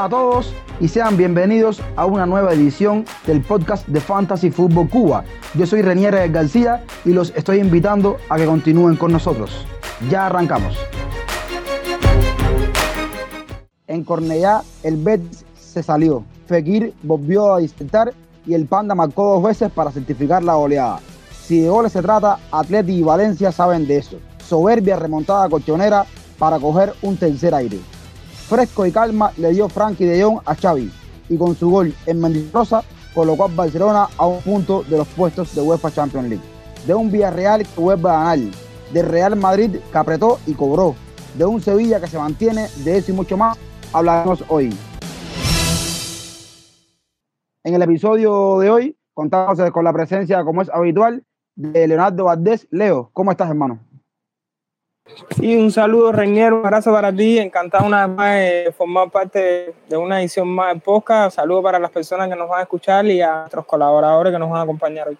Hola a todos y sean bienvenidos a una nueva edición del podcast de Fantasy Fútbol Cuba. Yo soy Renier García y los estoy invitando a que continúen con nosotros. Ya arrancamos. En Cornellá el Betis se salió. Fekir volvió a disputar y el Panda marcó dos veces para certificar la goleada. Si de goles se trata, Atleti y Valencia saben de eso. Soberbia remontada colchonera para coger un tercer aire. Fresco y calma le dio Frankie de Jong a Xavi y con su gol en Mendoza colocó a Barcelona a un punto de los puestos de UEFA Champions League. De un Villarreal que vuelve a ganar, de Real Madrid que apretó y cobró, de un Sevilla que se mantiene, de eso y mucho más hablaremos hoy. En el episodio de hoy contamos con la presencia, como es habitual, de Leonardo Valdés. Leo, ¿cómo estás, hermano? Sí, un saludo, Reñero, un abrazo para ti. Encantado una vez más de formar parte de una edición más de podcast. Saludo para las personas que nos van a escuchar y a nuestros colaboradores que nos van a acompañar hoy.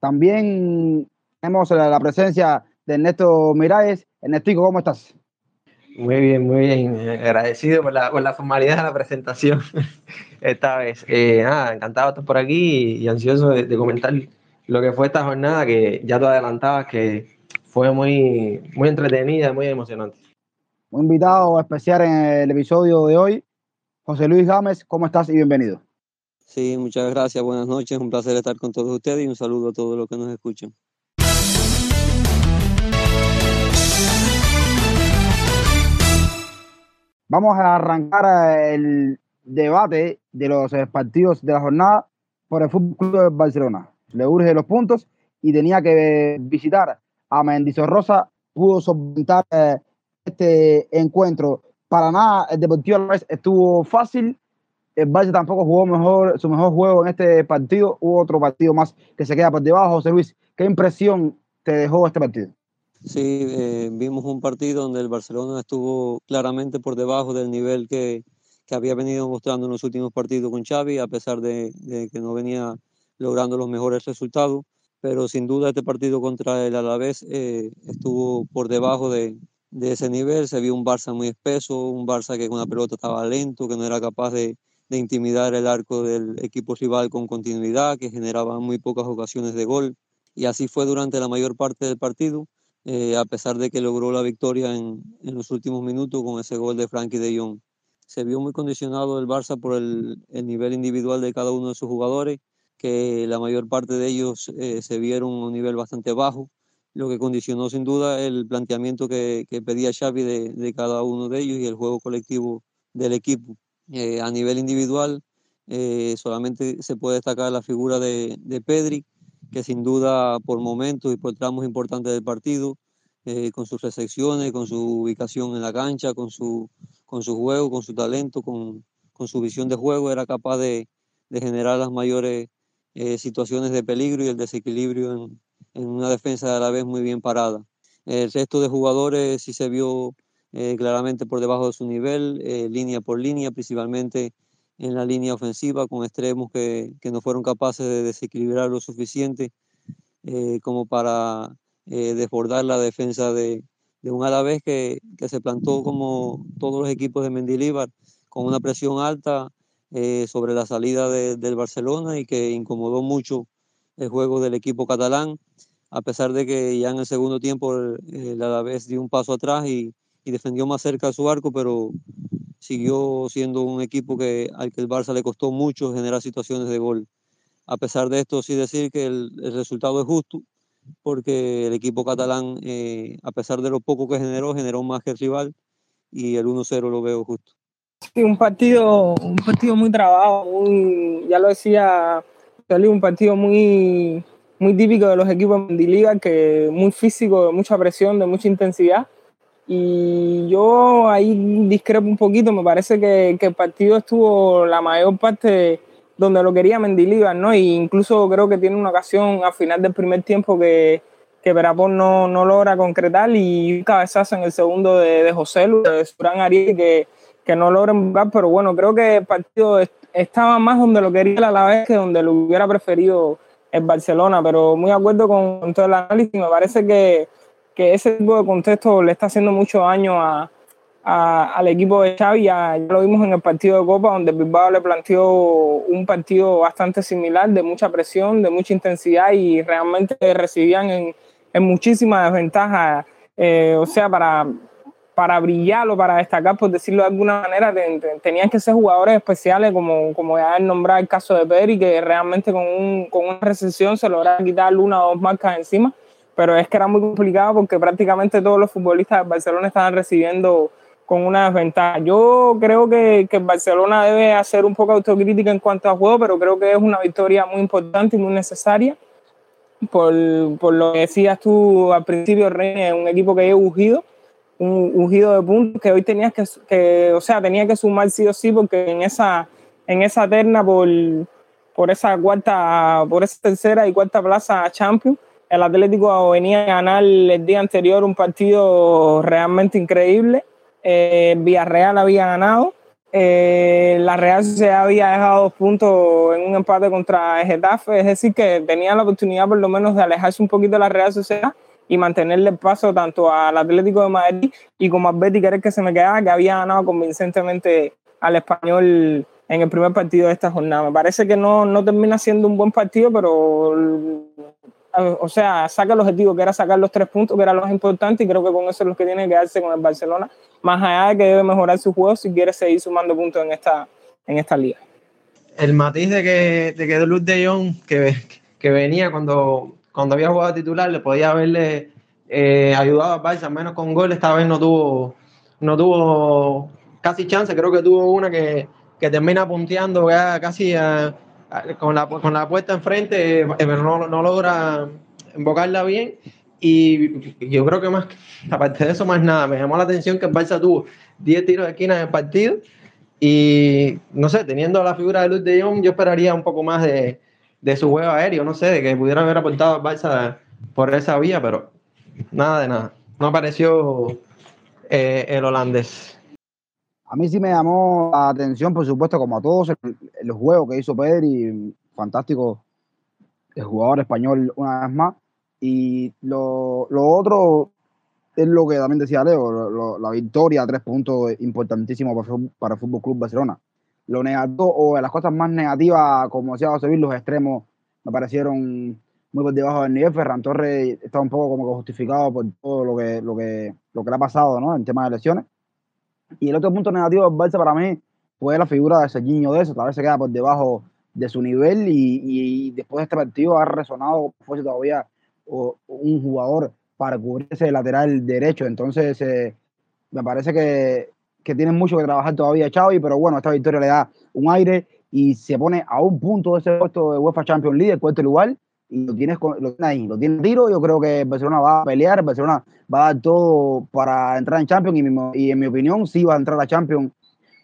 También tenemos la presencia de Ernesto Miralles. Ernestico, ¿cómo estás? Muy bien, muy bien. Agradecido por la, por la formalidad de la presentación esta vez. Eh, nada, encantado de estar por aquí y, ansioso de, de, comentar lo que fue esta jornada que ya tú adelantabas que fue muy, muy entretenida, muy emocionante. Un invitado especial en el episodio de hoy, José Luis Gámez. ¿Cómo estás y bienvenido? Sí, muchas gracias, buenas noches, un placer estar con todos ustedes y un saludo a todos los que nos escuchan. Vamos a arrancar el debate de los partidos de la jornada por el Fútbol Club de Barcelona. Le urge los puntos y tenía que visitar a Mendizorrosa, pudo solventar eh, este encuentro. Para nada, el Deportivo Alavés estuvo fácil. El Valle tampoco jugó mejor, su mejor juego en este partido. Hubo otro partido más que se queda por debajo. José Luis, ¿qué impresión te dejó este partido? Sí, eh, vimos un partido donde el Barcelona estuvo claramente por debajo del nivel que, que, había venido mostrando en los últimos partidos con Xavi, a pesar de, que no venía logrando los mejores resultados. Pero sin duda este partido contra el Alavés eh, estuvo por debajo de, de, ese nivel. Se vio un Barça muy espeso, un Barça que con la pelota estaba lento, que no era capaz de, de intimidar el arco del equipo rival con continuidad, que generaba muy pocas ocasiones de gol. Y así fue durante la mayor parte del partido eh, a pesar de que logró la victoria en, en, los últimos minutos con ese gol de Frankie de Jong. Se vio muy condicionado el Barça por el, el, nivel individual de cada uno de sus jugadores, que la mayor parte de ellos eh, se vieron a un nivel bastante bajo, lo que condicionó sin duda el planteamiento que, que pedía Xavi de, de, cada uno de ellos y el juego colectivo del equipo. Eh, a nivel individual, eh, solamente se puede destacar la figura de, de Pedri, que sin duda por momentos y por tramos importantes del partido, eh, con sus recepciones, con su ubicación en la cancha, con su, con su juego, con su talento, con, con su visión de juego, era capaz de, de generar las mayores eh, situaciones de peligro y el desequilibrio en, en, una defensa a la vez muy bien parada. El resto de jugadores sí se vio eh, claramente por debajo de su nivel, eh, línea por línea, principalmente en la línea ofensiva con extremos que, que no fueron capaces de desequilibrar lo suficiente como para desbordar la defensa de, de un Alavés que, que, se plantó como todos los equipos de Mendilíbar con una presión alta eh, sobre la salida de, del Barcelona y que incomodó mucho el juego del equipo catalán a pesar de que ya en el segundo tiempo el, el Alavés dio un paso atrás y, defendió más cerca de su arco pero siguió siendo un equipo que, al que el Barça le costó mucho generar situaciones de gol. A pesar de esto, sí decir que el, el resultado es justo, porque el equipo catalán, eh, a pesar de lo poco que generó, generó más que el rival y el 1-0 lo veo justo. Sí, un partido, un partido muy trabado, muy, ya lo decía, un partido muy, muy típico de los equipos de Liga, que muy físico, de mucha presión, de mucha intensidad y yo ahí discrepo un poquito, me parece que, que el partido estuvo la mayor parte donde lo quería Mendilibar, ¿no? E incluso creo que tiene una ocasión a final del primer tiempo que, que Verapón no, no logra concretar y un cabezazo en el segundo de, de José Luis, de Surán Ariel, que, que no logra buscar, pero bueno, creo que el partido estaba más donde lo quería a la vez que donde lo hubiera preferido el Barcelona, pero muy de acuerdo con, con todo el análisis, me parece que que ese tipo de contexto le está haciendo mucho daño a, al equipo de Xavi, ya, lo vimos en el partido de Copa, donde Bilbao le planteó un partido bastante similar, de mucha presión, de mucha intensidad y realmente recibían en, en muchísimas desventajas. Eh, o sea, para, para brillar o para destacar, por decirlo de alguna manera, tenían que ser jugadores especiales, como, como ya he nombrado el caso de Pedri, que realmente con, un, con una recesión se lograba quitar una o dos marcas encima, pero es que era muy complicado porque prácticamente todos los futbolistas de Barcelona estaban recibiendo con una desventaja. Yo creo que, que Barcelona debe hacer un poco autocrítica en cuanto a juego, pero creo que es una victoria muy importante y muy necesaria. Por, por lo que decías tú al principio, René, un equipo que he ungido, un ungido de puntos que hoy tenías que, que, o sea, tenía que sumar sí o sí, porque en esa, en esa terna por, por esa cuarta, por esa tercera y cuarta plaza Champions, el Atlético venía a ganar el día anterior un partido realmente increíble eh, Villarreal había ganado. Eh, la Real se había dejado dos puntos en un empate contra Getafe, es decir, que tenía la oportunidad por lo menos de alejarse un poquito de la Real Sociedad y mantenerle el paso tanto al Atlético de Madrid y como al Betty, que era el que se me quedaba, que había ganado convincentemente al español en el primer partido de esta jornada. Me parece que no, no termina siendo un buen partido, pero o sea, saca el objetivo que era sacar los tres puntos, que era lo más importante, y creo que con eso es lo que tiene que quedarse con el Barcelona, más allá de que debe mejorar su juego si quiere seguir sumando puntos en esta, en esta liga. El matiz de que, de que Luz de Jong, que, que venía cuando, cuando había jugado titular, le podía haberle eh, ayudado a Barça, menos con gol, esta vez no tuvo, no tuvo casi chance, creo que tuvo una que, que termina punteando casi a con la, con la puesta enfrente, eh, pero no, no logra invocarla bien. Y yo creo que más, aparte de eso, más nada. Me llamó la atención que el Barça tuvo 10 tiros de esquina en el partido. Y no sé, teniendo la figura de Luis de Jong, yo esperaría un poco más de, de su juego aéreo, no sé, de que pudiera haber aportado al Barça por esa vía, pero nada de nada. No apareció eh, el holandés. A mí sí me llamó la atención, por supuesto, como a todos, el, juego que hizo Pedri, fantástico el jugador español una vez más. Y lo, otro es lo que también decía Leo, la victoria, tres puntos importantísimos para, para el Fútbol Club Barcelona. Lo negativo, o las cosas más negativas, como decía José Luis, los extremos me parecieron muy por debajo del nivel. Ferran Torres está un poco como justificado por todo lo que, lo que, lo que le ha pasado ¿no? en tema de lesiones. Y el otro punto negativo del Barça para mí fue la figura de Serginho de eso, tal vez se queda por debajo de su nivel y, después de este partido ha resonado fuese todavía un jugador para cubrirse de lateral derecho. Entonces, eh, me parece que, que tiene mucho que trabajar todavía Xavi, pero bueno, esta victoria le da un aire y se pone a un punto de ese puesto de UEFA Champions League, el cuarto lugar, y lo tienes, lo ahí, lo tiene tiro. Yo creo que Barcelona va a pelear, Barcelona va a dar todo para entrar en Champions y, en mi opinión sí va a entrar a Champions.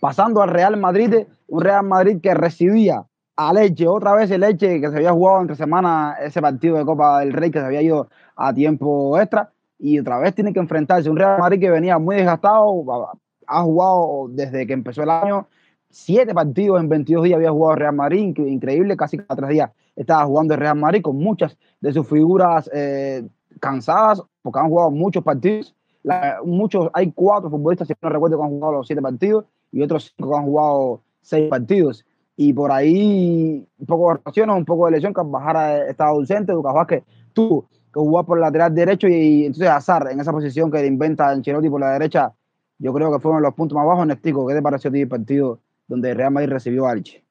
Pasando al Real Madrid, un Real Madrid que recibía a Leche, otra vez el Leche que se había jugado entre semanas ese partido de Copa del Rey que se había ido a tiempo extra y otra vez tiene que enfrentarse un Real Madrid que venía muy desgastado, ha jugado desde que empezó el año siete partidos en 22 días había jugado Real Madrid, increíble, casi cada tres días estaba jugando el Real Madrid con muchas de sus figuras eh, cansadas, porque han jugado muchos partidos. muchos, hay cuatro futbolistas, si no recuerdo, que han jugado los siete partidos y otros cinco que han jugado seis partidos. Y por ahí un poco de rotaciones, un poco de lesión, Bajara estaba ausente, Lucas Vázquez tuvo que jugar por el lateral derecho y, entonces Azar en esa posición que inventa Ancelotti por la derecha, yo creo que fueron los puntos más bajos. Nestico, ¿qué te pareció a ti el partido donde Real Madrid recibió a Elche.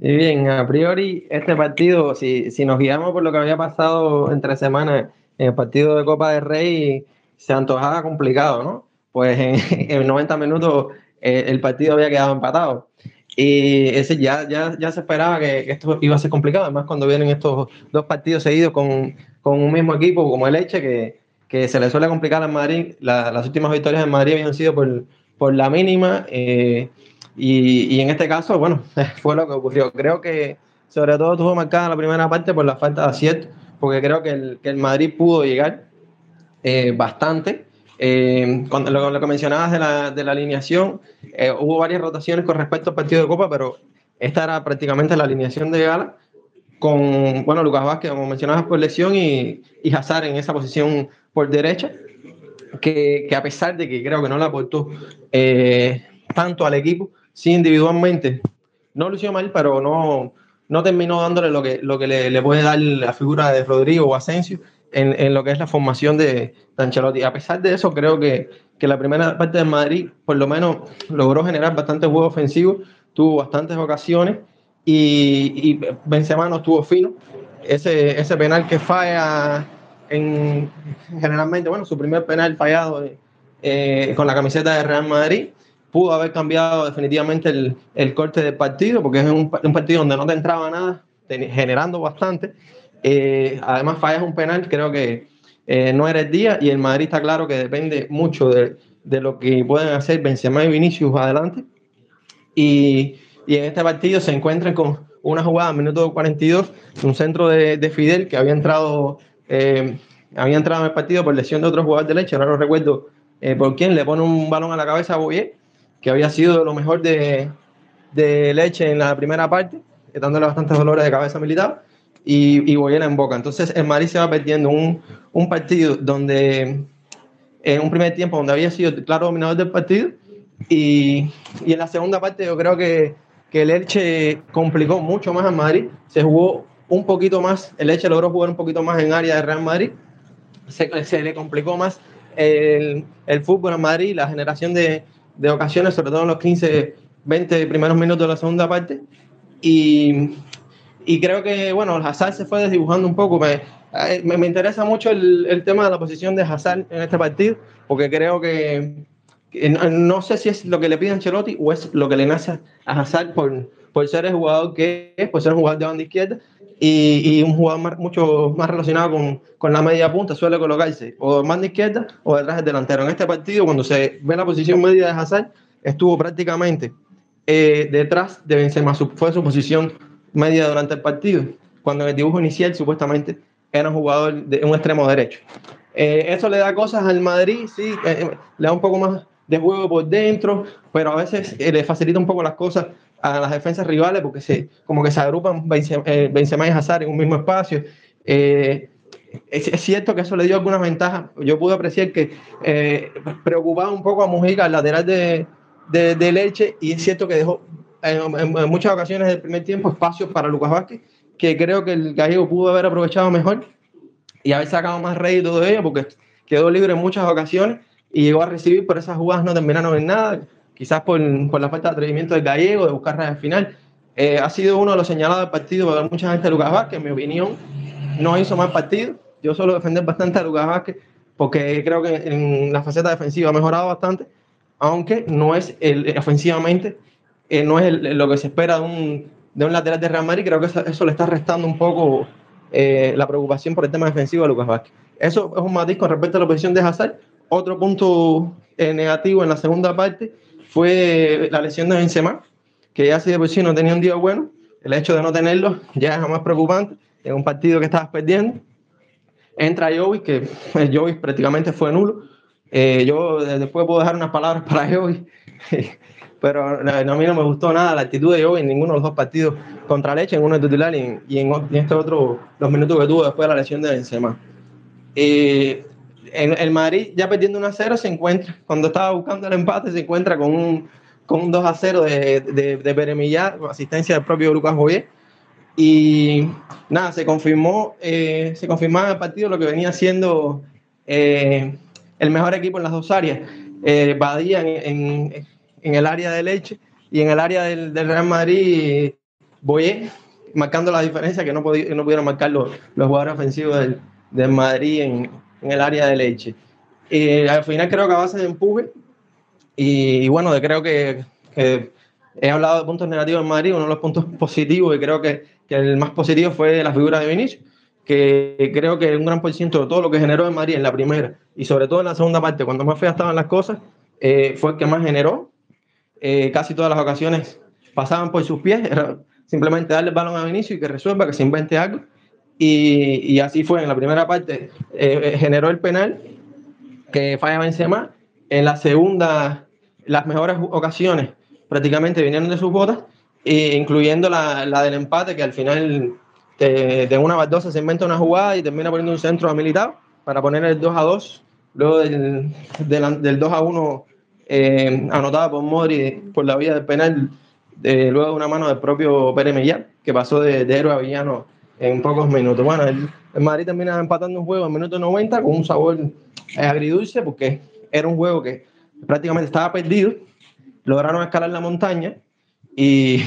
Sí, bien, a priori este partido, si, si nos guiamos por lo que había pasado entre semanas en el partido de Copa del Rey, se antojaba complicado, ¿no? Pues en, 90 minutos eh, el partido había quedado empatado. Y ese ya, ya, ya se esperaba que, esto iba a ser complicado, además cuando vienen estos dos partidos seguidos con, con un mismo equipo como el Elche, que, que se le suele complicar en Madrid. las últimas victorias en Madrid habían sido por, por la mínima. Eh, y, en este caso, bueno, fue lo que ocurrió. Creo que sobre todo tuvo marcada la primera parte por la falta de acierto, porque creo que el, que el Madrid pudo llegar eh, bastante. Eh, cuando, lo, que mencionabas de la, de la alineación, eh, hubo varias rotaciones con respecto al partido de Copa, pero esta era prácticamente la alineación de Gala, con, bueno, Lucas Vázquez, como mencionabas, por lesión, y, y Hazard en esa posición por derecha que, que, a pesar de que creo que no le aportó eh, tanto al equipo, sí individualmente no lució mal, pero no, no terminó dándole lo que, lo que le, le puede dar la figura de Rodrigo o Asensio en, en, lo que es la formación de, Ancelotti. A pesar de eso, creo que, que la primera parte de Madrid por lo menos logró generar bastante juego ofensivo, tuvo bastantes ocasiones y, y Benzema no estuvo fino. Ese, ese penal que falla en, generalmente, bueno, su primer penal fallado eh, con la camiseta de Real Madrid, pudo haber cambiado definitivamente el, el corte del partido, porque es un, un, partido donde no te entraba nada, generando bastante. Eh, además, fallas un penal, creo que eh, no era el día, y el Madrid está claro que depende mucho de, de lo que pueden hacer Benzema y Vinicius adelante. Y, y en este partido se encuentran con una jugada en minuto 42, un centro de, de Fidel que había entrado eh, había entrado en el partido por lesión de otro jugador de leche, ahora no recuerdo eh, por quién, le pone un balón a la cabeza a Boyer, que había sido lo mejor de, de leche en la primera parte, dándole bastantes dolores de cabeza militar, y, y Boyer en boca. Entonces el Madrid se va perdiendo un, un partido donde, en un primer tiempo, donde había sido claro dominador del partido, y, y en la segunda parte yo creo que, que el Elche complicó mucho más al Madrid, se jugó un poquito más, el Elche logró jugar un poquito más en área de Real Madrid, se, se le complicó más el, el, fútbol en Madrid, la generación de, de, ocasiones, sobre todo en los 15, 20 primeros minutos de la segunda parte, y, y creo que, bueno, Hazard se fue desdibujando un poco, me, me, me interesa mucho el, el, tema de la posición de Hazard en este partido, porque creo que, que no, sé si es lo que le pide Ancelotti o es lo que le nace a Hazard por, por ser el jugador que es, por ser un jugador de banda izquierda, y, y, un jugador más, mucho más relacionado con, con, la media punta suele colocarse o más de izquierda o detrás del delantero. En este partido, cuando se ve la posición media de Hazard, estuvo prácticamente eh, detrás de Benzema, fue su posición media durante el partido, cuando en el dibujo inicial supuestamente era un jugador de un extremo derecho. Eh, eso le da cosas al Madrid, sí, eh, le da un poco más de juego por dentro, pero a veces le facilita un poco las cosas a las defensas rivales porque se, como que se agrupan eh, Benzema y Hazard en un mismo espacio. Eh, es, cierto que eso le dio algunas ventajas. Yo pude apreciar que eh, preocupaba un poco a Mujica, el lateral de, de, Leche, y es cierto que dejó en, muchas ocasiones del primer tiempo espacios para Lucas Vázquez, que creo que el gallego pudo haber aprovechado mejor y haber sacado más rédito de ello porque quedó libre en muchas ocasiones y llegó a recibir, pero esas jugadas no terminaron en nada quizás por, por, la falta de atrevimiento del gallego, de buscar al final. Eh, ha sido uno de los señalados del partido por mucha gente de Lucas Vázquez, en mi opinión, no hizo mal partido. Yo suelo defender bastante a Lucas Vázquez porque creo que en la faceta defensiva ha mejorado bastante, aunque no es el, ofensivamente, eh, no es el, lo que se espera de un, de un lateral de Real Madrid. Creo que eso, eso le está restando un poco eh, la preocupación por el tema defensivo de Lucas Vázquez. Eso es un matiz con respecto a la posición de Hazard. Otro punto eh, negativo en la segunda parte fue la lesión de Benzema, que ya si de por sí no tenía un día bueno, el hecho de no tenerlo ya es más preocupante en un partido que estabas perdiendo. Entra Joey, que Joey prácticamente fue nulo. Eh, yo después puedo dejar unas palabras para Joey, pero a mí no me gustó nada la actitud de Joey en ninguno de los dos partidos contra Leche, en uno de titular y en, en, este otro, los minutos que tuvo después de la lesión de Benzema. Eh, el Madrid, ya perdiendo 1 a 0, se encuentra, cuando estaba buscando el empate, se encuentra con un, con un 2 a 0 de, de, de Beremillar, asistencia del propio Lucas Joyer. Y nada, se confirmó, eh, se confirmaba el partido lo que venía siendo eh, el mejor equipo en las dos áreas. Eh, Badía en, en, el área de Leche y en el área del, del Real Madrid, Boyer, marcando la diferencia que no, no pudieron marcar los, los jugadores ofensivos del, del Madrid en, en el área de leche. Y al final creo que a base de empuje, y, y bueno, creo que, que, he hablado de puntos negativos en Madrid, uno de los puntos positivos, y creo que, que el más positivo fue la figura de Vinicius, que creo que un gran por ciento de todo lo que generó en Madrid en la primera y sobre todo en la segunda parte, cuando más feas estaban las cosas, eh, fue el que más generó. Eh, casi todas las ocasiones pasaban por sus pies, era simplemente darle el balón a Vinicius y que resuelva, que se invente algo. Y, así fue en la primera parte eh, generó el penal que falla Benzema. En la segunda las mejores ocasiones prácticamente vinieron de sus botas e incluyendo la, la, del empate que al final de, de una baldosa se inventa una jugada y termina poniendo un centro a militar para poner el 2 a 2 luego del, del, 2 a 1 eh, anotada por Modri por la vía del penal, luego de una mano del propio Pérez Millán, que pasó de, de héroe a villano en pocos minutos. Bueno, el, Madrid termina empatando un juego en minuto 90 con un sabor agridulce porque era un juego que prácticamente estaba perdido, lograron escalar la montaña y,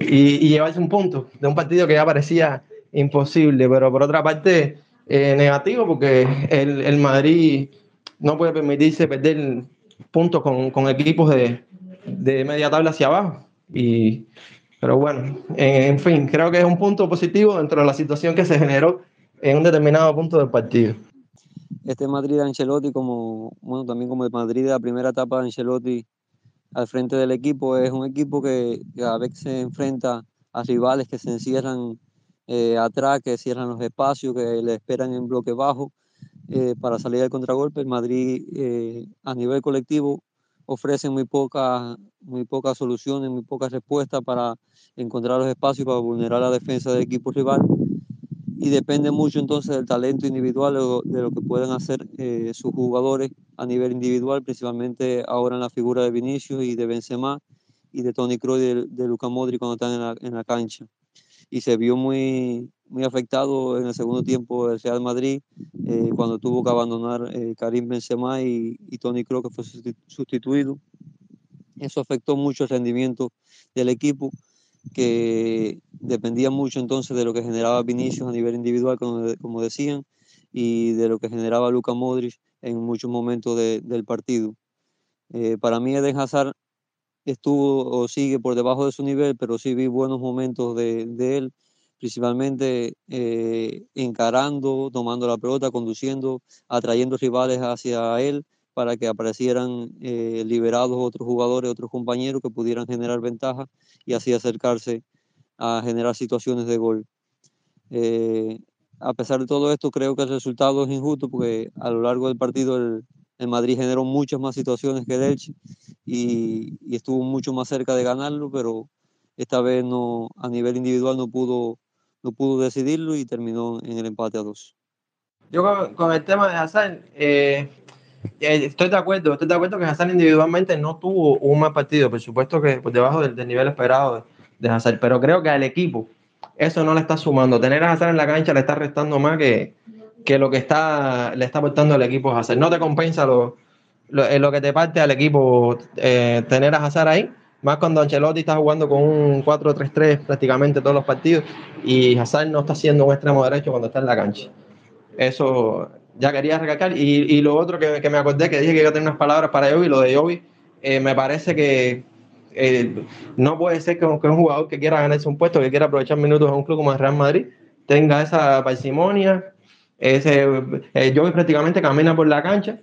y, llevarse un punto de un partido que ya parecía imposible, pero por otra parte eh, negativo porque el, el, Madrid no puede permitirse perder puntos con, con equipos de, de, media tabla hacia abajo. Y, pero bueno, en, fin, creo que es un punto positivo dentro de la situación que se generó en un determinado punto del partido. Este Madrid de Ancelotti, como bueno, también como el Madrid de la primera etapa de Ancelotti al frente del equipo, es un equipo que, a veces se enfrenta a rivales que se encierran eh, atrás, que cierran los espacios, que le esperan en bloque bajo eh, para salir al contragolpe. El Madrid eh, a nivel colectivo ofrece muy pocas muy pocas soluciones, muy pocas respuestas para encontrar los espacios para vulnerar la defensa del equipo rival y depende mucho entonces del talento individual de lo que pueden hacer eh, sus jugadores a nivel individual, principalmente ahora en la figura de Vinicius y de Benzema y de Tony Kroos y de, de Luka Modric cuando están en la, en la, cancha. Y se vio muy, muy afectado en el segundo tiempo el Real Madrid eh, cuando tuvo que abandonar eh, Karim Benzema y, y Tony Kroos que fue sustituido. Eso afectó mucho el rendimiento del equipo que dependía mucho entonces de lo que generaba Vinicius a nivel individual, como, decían, y de lo que generaba Luka Modric en muchos momentos del partido. Eh, para mí Eden Hazard estuvo o sigue por debajo de su nivel, pero sí vi buenos momentos de, él, principalmente eh, encarando, tomando la pelota, conduciendo, atrayendo rivales hacia él para que aparecieran eh, liberados otros jugadores, otros compañeros que pudieran generar ventaja y así acercarse a generar situaciones de gol. Eh, a pesar de todo esto, creo que el resultado es injusto porque a lo largo del partido el, Madrid generó muchas más situaciones que el Elche y, estuvo mucho más cerca de ganarlo, pero esta vez no, a nivel individual no pudo, no pudo decidirlo y terminó en el empate a dos. Yo con, el tema de Hassan, eh, eh, estoy de acuerdo, estoy de acuerdo que Hazard individualmente no tuvo un mal partido, por supuesto que debajo del, nivel esperado de, Hazard, pero creo que al equipo eso no le está sumando. Tener a Hazard en la cancha le está restando más que, que lo que está, le está aportando al equipo Hazard. No te compensa lo, lo, eh, lo que te parte al equipo eh, tener a Hazard ahí, más cuando Ancelotti está jugando con un 4-3-3 prácticamente todos los partidos y Hazard no está siendo un extremo derecho cuando está en la cancha. Eso ya quería recalcar. Y, y lo otro que, que, me acordé, que dije que iba a tener unas palabras para Yobi, lo de Yobi, eh, me parece que eh, no puede ser que, un jugador que quiera ganarse un puesto, que quiera aprovechar minutos en un club como el Real Madrid, tenga esa parsimonia. Ese, eh, prácticamente camina por la cancha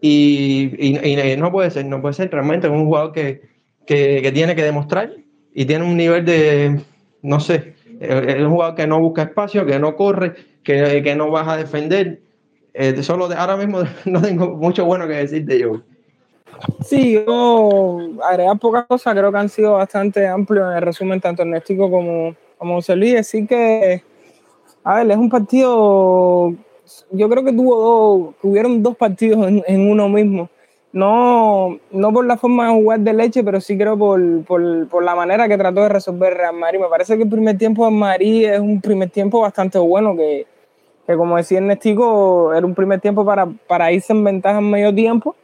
y, y, no puede ser, no puede ser. Realmente es un jugador que, que, que tiene que demostrar y tiene un nivel de, no sé, es un jugador que no busca espacio, que no corre, que, que no baja a defender eh, solo ahora mismo no tengo mucho bueno que decir de yo. Sí, yo agregar pocas cosas, creo que han sido bastante amplios en el resumen, tanto Ernesto como, como José Luis. Decir que, a ver, es un partido, yo creo que tuvo dos, tuvieron dos partidos en, uno mismo. No, no por la forma de jugar de leche, pero sí creo por, por, la manera que trató de resolver Real. Me parece que el primer tiempo de Madrid es un primer tiempo bastante bueno, que, que como decía Ernestico, era un primer tiempo para, para irse en ventaja en medio tiempo,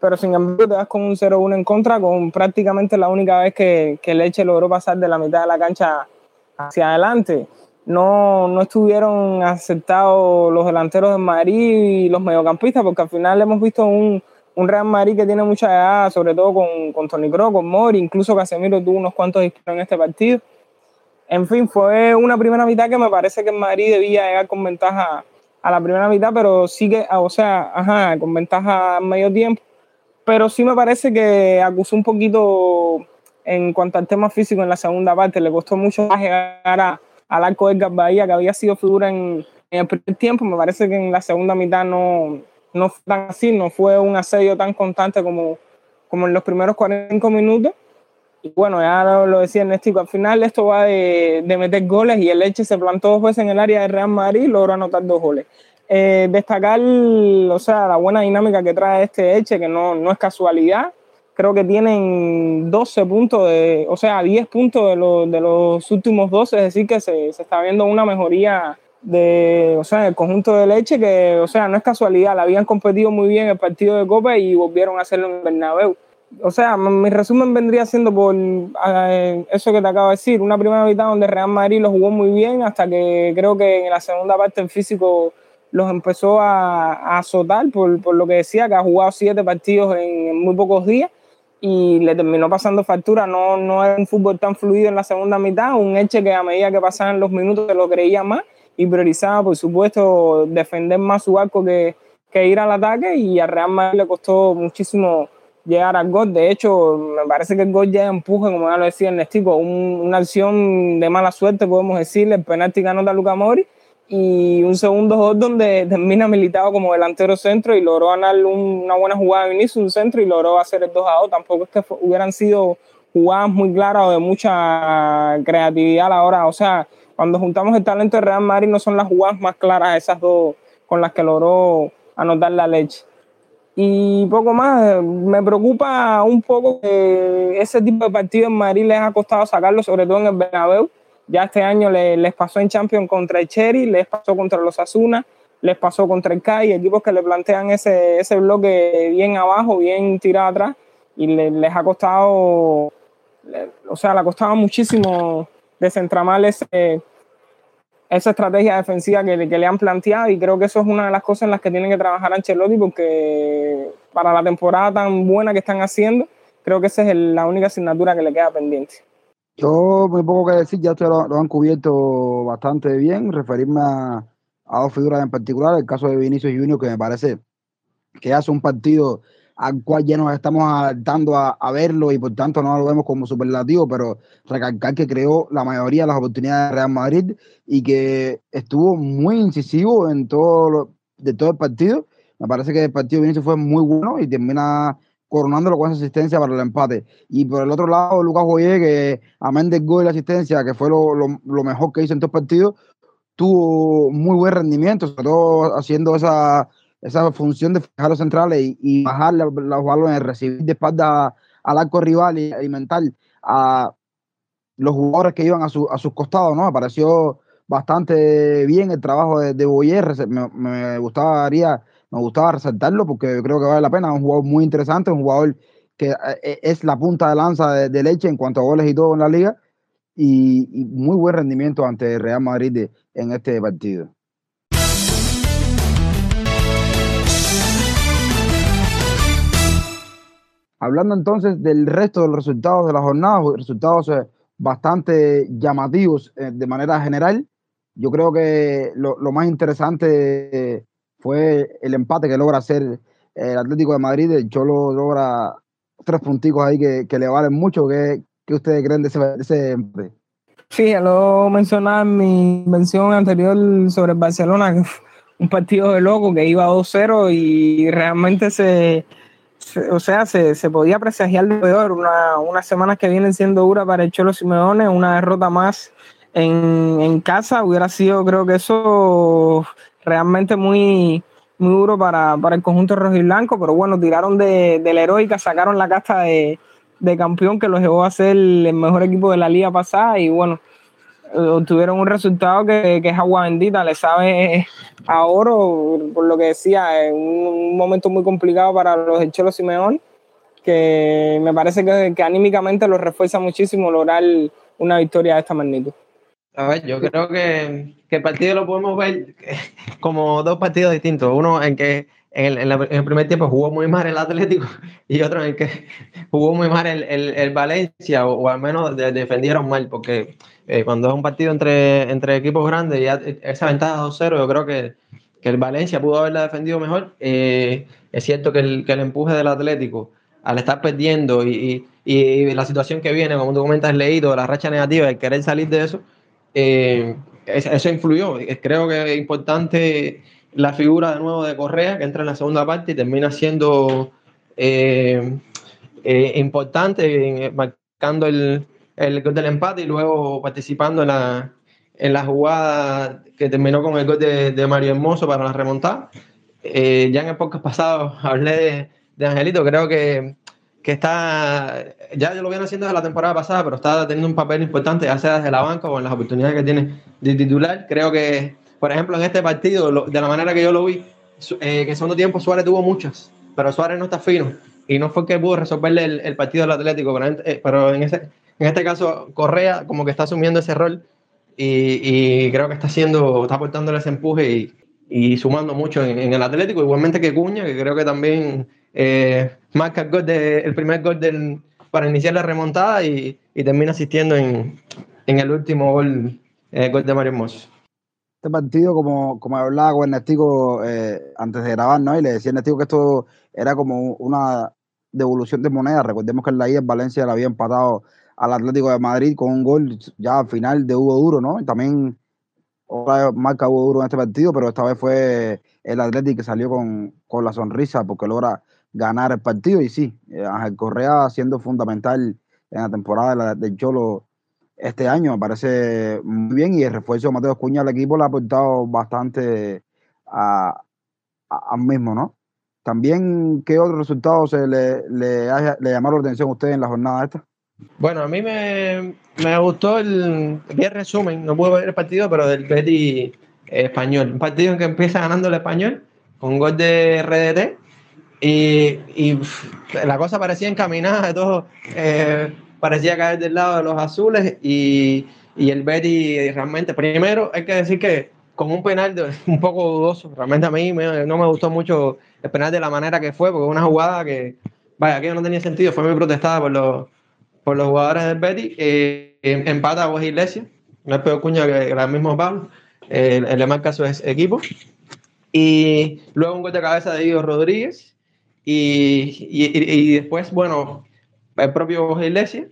pero sin embargo te vas con un 0-1 en contra, con prácticamente la única vez que, que Leche logró pasar de la mitad de la cancha hacia adelante. No, no estuvieron aceptados los delanteros de Madrid y los mediocampistas, porque al final hemos visto un, un Real Madrid que tiene mucha edad, sobre todo con, con Toni Kroos, con Mori, incluso Casemiro tuvo unos cuantos disparos en este partido en fin, fue una primera mitad que me parece que Madrid debía llegar con ventaja a la primera mitad, pero sigue, o sea, ajá, con ventaja a medio tiempo. Pero sí me parece que acusó un poquito en cuanto al tema físico en la segunda parte. Le costó mucho llegar a, al arco Edgar Bahía, que había sido figura en, en, el primer tiempo. Me parece que en la segunda mitad no, no fue tan así, no fue un asedio tan constante como, como en los primeros 40 minutos. Y bueno, ya lo, decía Ernestico, al final esto va de, de, meter goles y el Leche se plantó dos veces en el área de Real Madrid y logró anotar dos goles. eh, destacar, o sea, la buena dinámica que trae este Eche, que no, no es casualidad. Creo que tienen 12 puntos, de, o sea, 10 puntos de, los, de los últimos 12, es decir, que se, se está viendo una mejoría de, o sea, el conjunto de leche que, o sea, no es casualidad, la habían competido muy bien el partido de Copa y volvieron a hacerlo en Bernabéu. O sea, mi resumen vendría siendo por eh, eso que te acabo de decir, una primera mitad donde Real Madrid lo jugó muy bien hasta que creo que en la segunda parte en físico los empezó a, a azotar por, por, lo que decía, que ha jugado siete partidos en, muy pocos días y le terminó pasando factura. No, no era un fútbol tan fluido en la segunda mitad, un Eche que a medida que pasaban los minutos se lo creía más y priorizaba, por supuesto, defender más su arco que, que ir al ataque y a Real Madrid le costó muchísimo llegar al gol. De hecho, me parece que el gol ya empuje, como ya lo decía Ernestico, un, una acción de mala suerte, podemos decirle, el penalti que anota Luca Mori y un segundo gol donde termina militado como delantero centro y logró ganar una buena jugada de inicio, un centro y logró hacer el 2 a 2. Tampoco es que hubieran sido jugadas muy claras o de mucha creatividad a la hora, o sea, cuando juntamos el talento de Real Madrid no son las jugadas más claras esas dos con las que logró anotar la leche. Y poco más, me preocupa un poco que ese tipo de partidos en Madrid les ha costado sacarlo, sobre todo en el Bernabéu. Ya este año les, pasó en Champions contra el Cherry, les pasó contra los Asuna, les pasó contra el CAI, equipos que le plantean ese, ese bloque bien abajo, bien tirado atrás, y les ha costado, o sea, le ha costado muchísimo desentramar ese, esa estrategia defensiva que, le han planteado y creo que eso es una de las cosas en las que tienen que trabajar Ancelotti porque para la temporada tan buena que están haciendo, creo que esa es la única asignatura que le queda pendiente. Yo muy poco que decir, ya ustedes lo, han cubierto bastante bien, referirme a, a, dos figuras en particular, el caso de Vinicius Junior, que me parece que hace un partido al cual ya nos estamos adaptando a, verlo y por tanto no lo vemos como superlativo, pero recalcar que creó la mayoría de las oportunidades de Real Madrid y que estuvo muy incisivo en todo de todo el partido. Me parece que el partido de fue muy bueno y termina coronándolo con esa asistencia para el empate. Y por el otro lado, Lucas Boyer, que amén del gol y la asistencia, que fue lo, lo mejor que hizo en todo el partido, tuvo muy buen rendimiento, sobre todo haciendo esa esa función de fijar los centrales y, bajar los, balones, recibir de espalda al arco rival y alimentar a los jugadores que iban a, su, a sus costados, ¿no? Me pareció bastante bien el trabajo de, Boyer, me, gustaría, me gustaba resaltarlo porque creo que vale la pena, un jugador muy interesante, un jugador que eh, es la punta de lanza de, leche en cuanto a goles y todo en la liga y, muy buen rendimiento ante Real Madrid en este partido. Hablando entonces del resto de los resultados de la jornada, resultados eh, bastante llamativos eh, de manera general, yo creo que lo, más interesante fue el empate que logra hacer el Atlético de Madrid. El Cholo logra tres punticos ahí que, le valen mucho. ¿Qué, ustedes creen de ese, empate? Sí, ya lo mencionaba en mi mención anterior sobre el Barcelona, un partido de loco que iba 2-0 y realmente se o sea, se, se, podía presagiar lo peor. Una, unas semanas que vienen siendo duras para el Cholo Simeone, una derrota más en, en, casa hubiera sido, creo que eso realmente muy, muy duro para, para el conjunto rojo y blanco. Pero bueno, tiraron de, de la heroica, sacaron la casta de, de campeón que los llevó a ser el mejor equipo de la liga pasada. Y bueno, obtuvieron un resultado que, es agua bendita, le sabe a oro, por lo que decía, en un, momento muy complicado para los del Cholo Simeón, que me parece que, que anímicamente lo refuerza muchísimo lograr una victoria de esta magnitud. A ver, yo creo que, que, el partido lo podemos ver como dos partidos distintos. Uno en que en el, en el, primer tiempo jugó muy mal el Atlético y otro en que jugó muy mal el, el, Valencia, o, al menos defendieron mal, porque eh, cuando es un partido entre, entre equipos grandes, ya esa ventaja 2-0, yo creo que, que, el Valencia pudo haberla defendido mejor. Eh, es cierto que el, que el empuje del Atlético, al estar perdiendo y, y, la situación que viene, como tú comentas, leído, la racha negativa, el querer salir de eso, eh, eso influyó. Creo que es importante la figura de nuevo de Correa, que entra en la segunda parte y termina siendo eh, eh, importante, marcando el, el gol del empate y luego participando en la, en la jugada que terminó con el gol de, Mario Hermoso para la remontada. Eh, ya en el podcast pasado hablé de, Angelito, creo que, que, está, ya lo viene haciendo desde la temporada pasada, pero está teniendo un papel importante, ya sea desde la banca o en las oportunidades que tiene de titular. Creo que, por ejemplo, en este partido, de la manera que yo lo vi, eh, que en segundo tiempo Suárez tuvo muchas, pero Suárez no está fino y no fue que pudo resolverle el, partido del Atlético, pero, en, ese, en este caso Correa como que está asumiendo ese rol y, creo que está haciendo, está aportándole ese empuje y, sumando mucho en, el Atlético, igualmente que Cuña, que creo que también eh, marca el, gol de, el primer gol del, para iniciar la remontada y, termina asistiendo en, el último gol, gol de Mario Hermoso. Este partido, como, como hablaba con Ernestico eh, antes de grabar, ¿no? Y le decía a Ernestico que esto era como una devolución de moneda. Recordemos que en la ida en Valencia le había empatado al Atlético de Madrid con un gol ya al final de Hugo Duro, ¿no? Y también otra marca Hugo Duro en este partido, pero esta vez fue el Atlético que salió con, la sonrisa porque logra ganar el partido. Y sí, eh, Ángel Correa siendo fundamental en la temporada del Cholo este año, me parece muy bien. Y el refuerzo de Mateo Cuña al equipo le ha aportado bastante a, mismo, ¿no? También, ¿qué otros resultados le, le, le llamaron la atención a usted en la jornada esta? Bueno, a mí me, gustó el. El resumen, no pude ver el partido, pero del Betty español. Un partido en que empieza ganando el español con gol de RDT y, la cosa parecía encaminada, todo eh, parecía caer del lado de los azules y, el Betty realmente, primero hay que decir que con un penal un poco dudoso, realmente a mí no me gustó mucho el penal de la manera que fue, porque una jugada que, vaya, que no tenía sentido, fue muy protestada por los por los jugadores del Betty. Eh, empata a Vos Iglesias, no es peor cuña que el mismo Pablo, el, el marca su equipo. Y luego un gol de cabeza de Diego Rodríguez. Y, y, después, bueno, el propio Iglesias,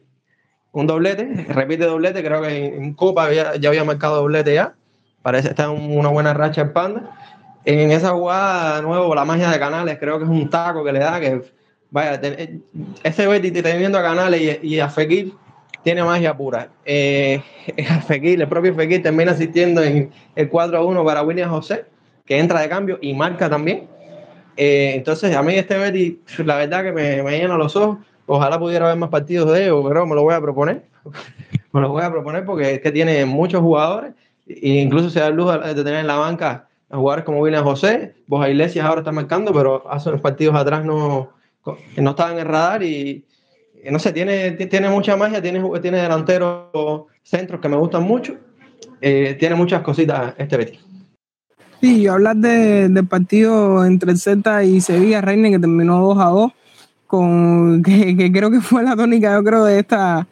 un doblete, repite doblete, creo que en, Copa ya había marcado doblete ya. Parece estar en una buena racha el Panda. En esa jugada, de nuevo, la magia de Canales, creo que es un taco que le da, que Vaya, ese Betty teniendo a Canales y, a Fekir tiene magia pura. Eh, Fekir, el propio Fekir termina asistiendo en el 4 a 1 para William José, que entra de cambio y marca también. Eh, entonces, a mí este Betty, la verdad que me, me llena los ojos. Ojalá pudiera haber más partidos de ellos, pero me lo voy a proponer. me lo voy a proponer porque es que tiene muchos jugadores e incluso se da lujo de tener en la banca a jugadores como William José. Boja Iglesias ahora está marcando, pero hace unos partidos atrás no, no estaba en el radar y, no sé, tiene, tiene mucha magia, tiene, tiene delanteros centros que me gustan mucho, eh, tiene muchas cositas este Betis. Sí, hablar de, del partido entre el Celta y Sevilla, Reine, que terminó 2 a 2, con, que, que, creo que fue la tónica, yo creo, de esta,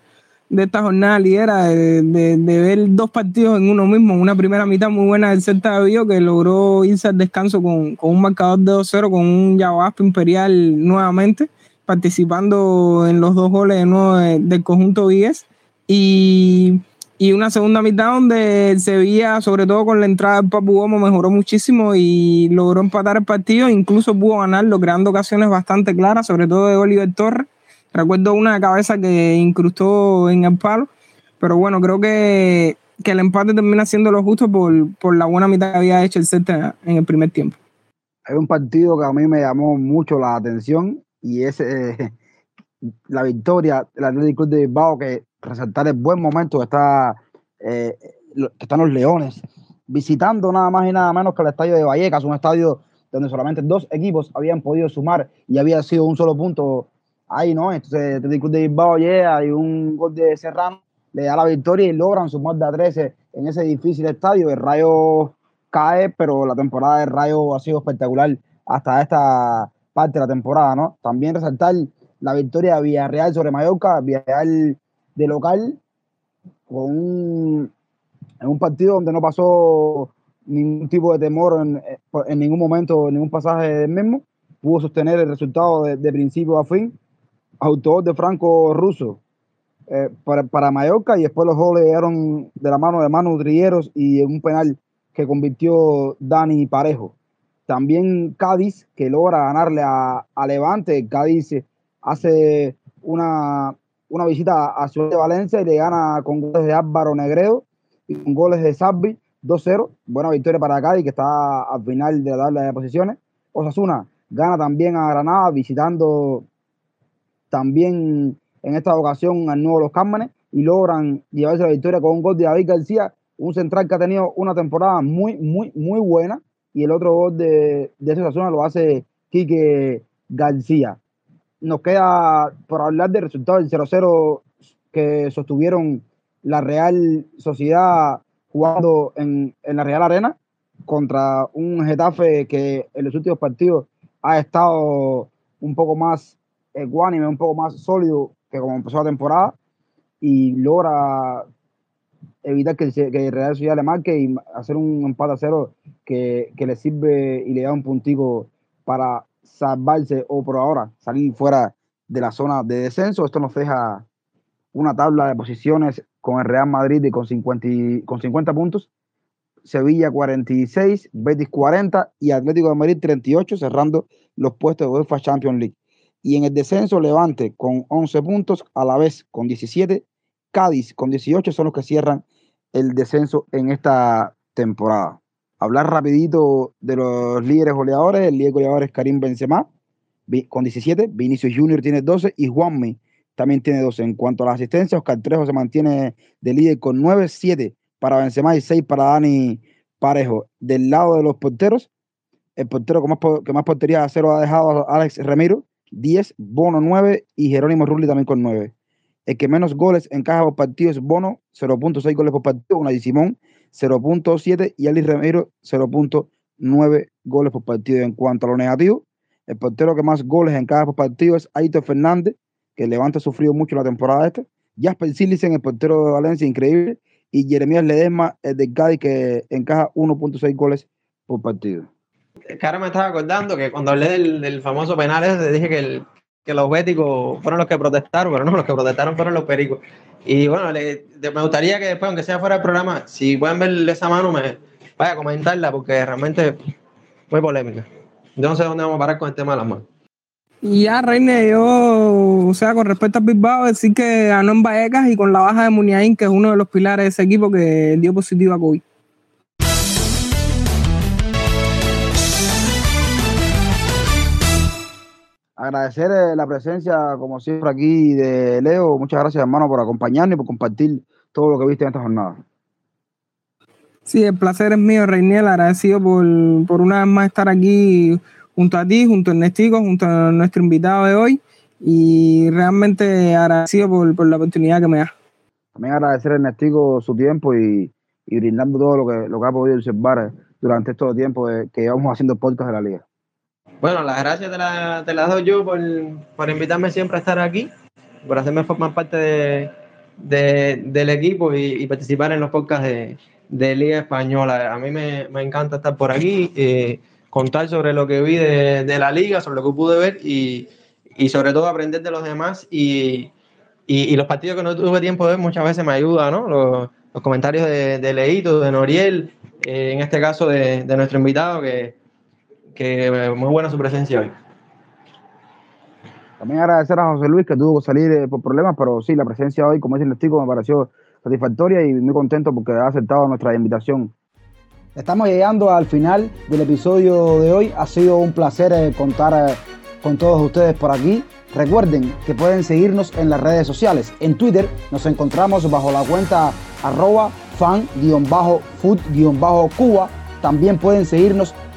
de esta jornada lidera, de, de, ver dos partidos en uno mismo. Una primera mitad muy buena del Celta de Vigo que logró irse al descanso con, con un marcador de 2-0, con un Yabasp Imperial nuevamente, participando en los dos goles de nuevo del conjunto 10. Y, y, una segunda mitad donde Sevilla, sobre todo con la entrada del Papu Gomo, mejoró muchísimo y logró empatar el partido. Incluso pudo ganarlo, creando ocasiones bastante claras, sobre todo de Oliver Torres Recuerdo una cabeza que incrustó en el palo, pero bueno, creo que, el empate termina siendo lo justo por, la buena mitad que había hecho el Celta en el primer tiempo. Hay un partido que a mí me llamó mucho la atención y es eh, la victoria del Atlético de Bilbao, que resaltar el buen momento que, está, eh, que están los Leones, visitando nada más y nada menos que el estadio de Vallecas, un estadio donde solamente dos equipos habían podido sumar y había sido un solo punto ahí no, entonces el de Bilbao llega, hay un gol de Serrano, le da la victoria y logran sumar de a 13 en ese difícil estadio. El Rayo cae, pero la temporada del Rayo ha sido espectacular hasta esta parte de la temporada, ¿no? También resaltar la victoria de Villarreal sobre Mallorca, Villarreal de local, con un, en un partido donde no pasó ningún tipo de temor en, en ningún momento, en ningún pasaje del mismo, pudo sostener el resultado de principio a fin autor de Franco Russo eh, para, para, Mallorca y después los goles llegaron de la mano de Manu Trilleros y en un penal que convirtió Dani Parejo. También Cádiz, que logra ganarle a, Levante. Cádiz hace una, una visita a Ciudad de Valencia y le gana con goles de Álvaro Negredo. y con goles de Sabbi 2-0. Buena victoria para Cádiz, que está al final de la tabla de posiciones. Osasuna gana también a Granada, visitando también en esta ocasión al nuevo Los Cámanes y logran llevarse la victoria con un gol de David García, un central que ha tenido una temporada muy, muy, muy buena. Y el otro gol de, de Osasuna lo hace Quique García. Nos queda por hablar del resultado del 0-0 que sostuvieron la Real Sociedad jugando en, en, la Real Arena contra un Getafe que en los últimos partidos ha estado un poco más ecuánime, un poco más sólido que como empezó la temporada y logra evitar que, que Real Sociedad le marque y hacer un empate a cero que, que le sirve y le da un puntico para salvarse o por ahora salir fuera de la zona de descenso. Esto nos deja una tabla de posiciones con el Real Madrid con 50, con 50 puntos, Sevilla 46, Betis 40 y Atlético de Madrid 38, cerrando los puestos de UEFA Champions League. Y en el descenso, Levante con 11 puntos, a la vez con 17, Cádiz con 18 son los que cierran el descenso en esta temporada. Hablar rapidito de los líderes goleadores. El líder goleador es Karim Benzema con 17, Vinicius Junior tiene 12 y Juanmi también tiene 12. En cuanto a la asistencia, Oscar Trejo se mantiene de líder con 9, 7 para Benzema y 6 para Dani Parejo. Del lado de los porteros, el portero que más, que más a cero ha dejado Alex Ramiro, 10, Bono 9 y Jerónimo Rulli también con 9. El que menos goles encaja por partido es Bono, 0.6 goles por partido, una Simón 0.7 y Alex Ramiro 0.9 goles por partido. En cuanto a lo negativo, el portero que más goles encaja por partido es Aito Fernández, que Levante ha sufrido mucho la temporada esta. Jasper en el portero de Valencia, increíble. Y Jeremías Ledesma, el de Cádiz, que encaja 1.6 goles por partido. Cara me estaba acordando que cuando hablé del, famoso penal dije que, el, que los béticos fueron los que protestaron, pero no, los que protestaron fueron los pericos. Y bueno, me gustaría que después, aunque sea fuera del programa, si pueden ver esa mano, me vaya a comentarla, porque realmente muy polémica. Yo no sé dónde vamos a parar con el tema de las manos. Ya, Reine, yo, o sea, con respecto a Bilbao, decir que ganó en Vallecas y con la baja de Muniain, que es uno de los pilares de ese equipo que dio positivo a COVID. Agradecer eh, la presencia, como siempre, aquí de Leo. Muchas gracias, hermano, por acompañarnos y por compartir todo lo que viste en esta jornada. Sí, el placer es mío, Reiniel. Agradecido por, por una vez más estar aquí junto a ti, junto a Ernestico, junto a nuestro invitado de hoy y realmente agradecido por, la oportunidad que me da. También agradecer a Ernestico su tiempo y, brindando todo lo que, lo que ha podido observar durante estos tiempos que llevamos haciendo podcast de la liga. Bueno, las gracias te, las doy yo por, invitarme siempre a estar aquí, por hacerme formar parte de, del equipo y, participar en los podcasts de, de Liga Española. A mí me, encanta estar por aquí. Eh, contar sobre lo que vi de, la liga, sobre lo que pude ver y, sobre todo aprender de los demás y, los partidos que no tuve tiempo de ver muchas veces me ayuda, ¿no? Los, comentarios de, Leito, de Noriel, eh, en este caso de, nuestro invitado, que, que muy buena su presencia hoy. También agradecer a José Luis que tuvo que salir eh, por problemas, pero sí, la presencia hoy, como dice el testigo, me pareció satisfactoria y muy contento porque ha aceptado nuestra invitación Estamos llegando al final del episodio de hoy. Ha sido un placer eh, contar eh, con todos ustedes por aquí. Recuerden que pueden seguirnos en las redes sociales. En Twitter nos encontramos bajo la cuenta arroba fan-food-cuba. También pueden seguirnos